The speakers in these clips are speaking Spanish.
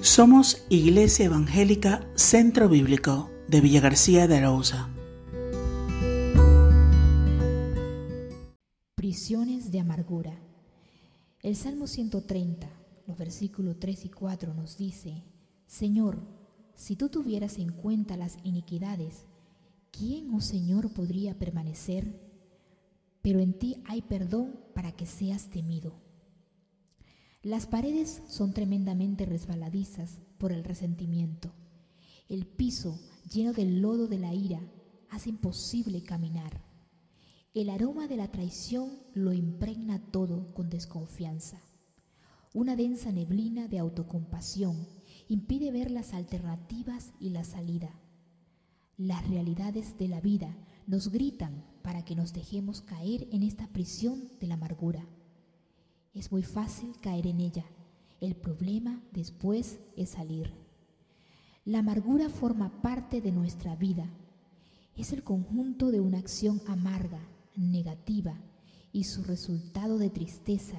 Somos Iglesia Evangélica Centro Bíblico de Villa García de Arauza. Prisiones de amargura. El Salmo 130, los versículos 3 y 4 nos dice, Señor, si tú tuvieras en cuenta las iniquidades, ¿quién, oh Señor, podría permanecer? Pero en ti hay perdón para que seas temido. Las paredes son tremendamente resbaladizas por el resentimiento. El piso, lleno del lodo de la ira, hace imposible caminar. El aroma de la traición lo impregna todo con desconfianza. Una densa neblina de autocompasión impide ver las alternativas y la salida. Las realidades de la vida nos gritan para que nos dejemos caer en esta prisión de la amargura. Es muy fácil caer en ella. El problema después es salir. La amargura forma parte de nuestra vida. Es el conjunto de una acción amarga, negativa, y su resultado de tristeza,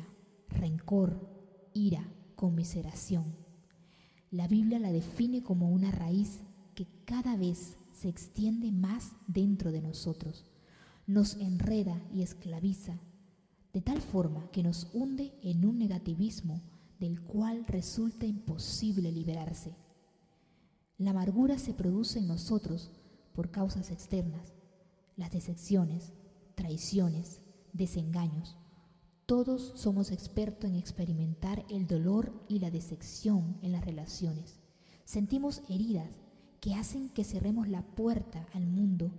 rencor, ira, conmiseración. La Biblia la define como una raíz que cada vez se extiende más dentro de nosotros, nos enreda y esclaviza de tal forma que nos hunde en un negativismo del cual resulta imposible liberarse. La amargura se produce en nosotros por causas externas, las decepciones, traiciones, desengaños. Todos somos expertos en experimentar el dolor y la decepción en las relaciones. Sentimos heridas que hacen que cerremos la puerta al mundo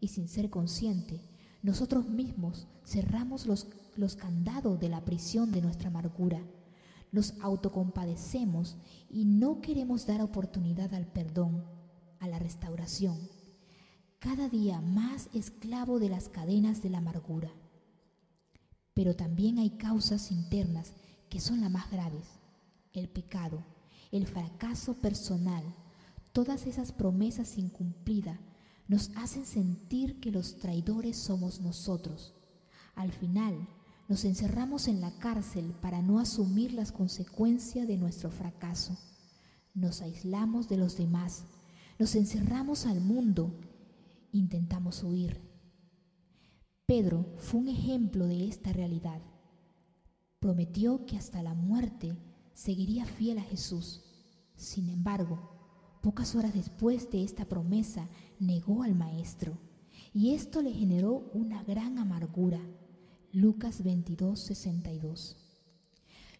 y sin ser consciente nosotros mismos cerramos los, los candados de la prisión de nuestra amargura. Nos autocompadecemos y no queremos dar oportunidad al perdón, a la restauración. Cada día más esclavo de las cadenas de la amargura. Pero también hay causas internas que son las más graves. El pecado, el fracaso personal, todas esas promesas incumplidas nos hacen sentir que los traidores somos nosotros. Al final, nos encerramos en la cárcel para no asumir las consecuencias de nuestro fracaso. Nos aislamos de los demás, nos encerramos al mundo, intentamos huir. Pedro fue un ejemplo de esta realidad. Prometió que hasta la muerte seguiría fiel a Jesús. Sin embargo, Pocas horas después de esta promesa, negó al Maestro, y esto le generó una gran amargura. Lucas 22, 62.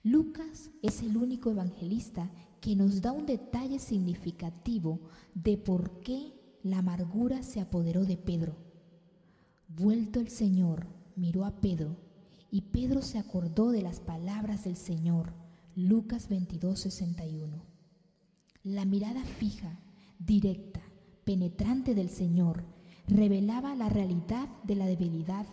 Lucas es el único evangelista que nos da un detalle significativo de por qué la amargura se apoderó de Pedro. Vuelto el Señor, miró a Pedro, y Pedro se acordó de las palabras del Señor. Lucas 22, 61. La mirada fija, directa, penetrante del Señor revelaba la realidad de la debilidad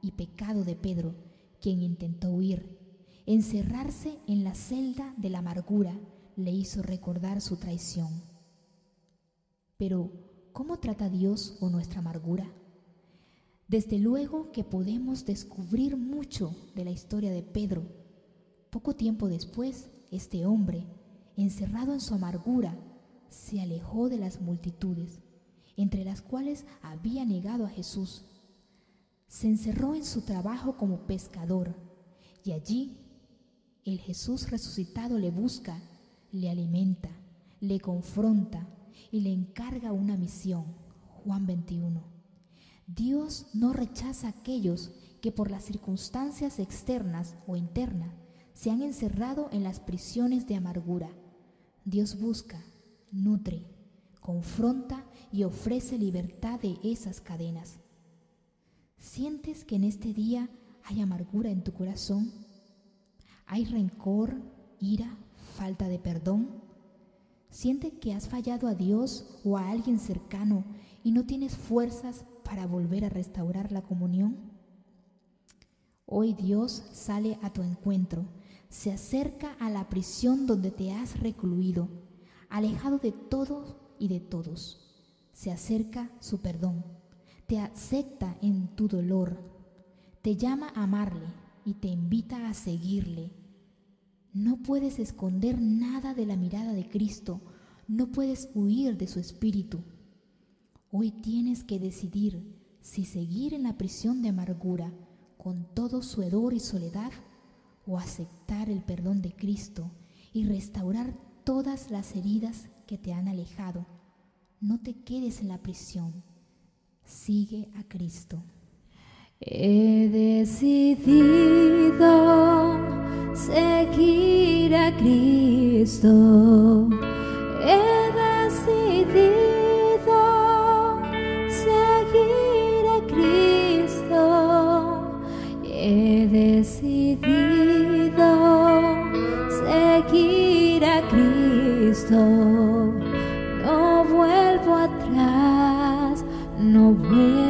y pecado de Pedro, quien intentó huir. Encerrarse en la celda de la amargura le hizo recordar su traición. Pero, ¿cómo trata Dios con nuestra amargura? Desde luego que podemos descubrir mucho de la historia de Pedro. Poco tiempo después, este hombre encerrado en su amargura, se alejó de las multitudes, entre las cuales había negado a Jesús. Se encerró en su trabajo como pescador y allí el Jesús resucitado le busca, le alimenta, le confronta y le encarga una misión. Juan 21. Dios no rechaza a aquellos que por las circunstancias externas o internas se han encerrado en las prisiones de amargura Dios busca, nutre, confronta y ofrece libertad de esas cadenas. ¿Sientes que en este día hay amargura en tu corazón? ¿Hay rencor, ira, falta de perdón? ¿Sientes que has fallado a Dios o a alguien cercano y no tienes fuerzas para volver a restaurar la comunión? Hoy Dios sale a tu encuentro se acerca a la prisión donde te has recluido, alejado de todo y de todos. Se acerca su perdón, te acepta en tu dolor, te llama a amarle y te invita a seguirle. No puedes esconder nada de la mirada de Cristo, no puedes huir de su espíritu. Hoy tienes que decidir si seguir en la prisión de amargura con todo su hedor y soledad o aceptar el perdón de Cristo y restaurar todas las heridas que te han alejado. No te quedes en la prisión. Sigue a Cristo. He decidido seguir a Cristo. Seguir a Cristo. No vuelvo atrás, no vuelvo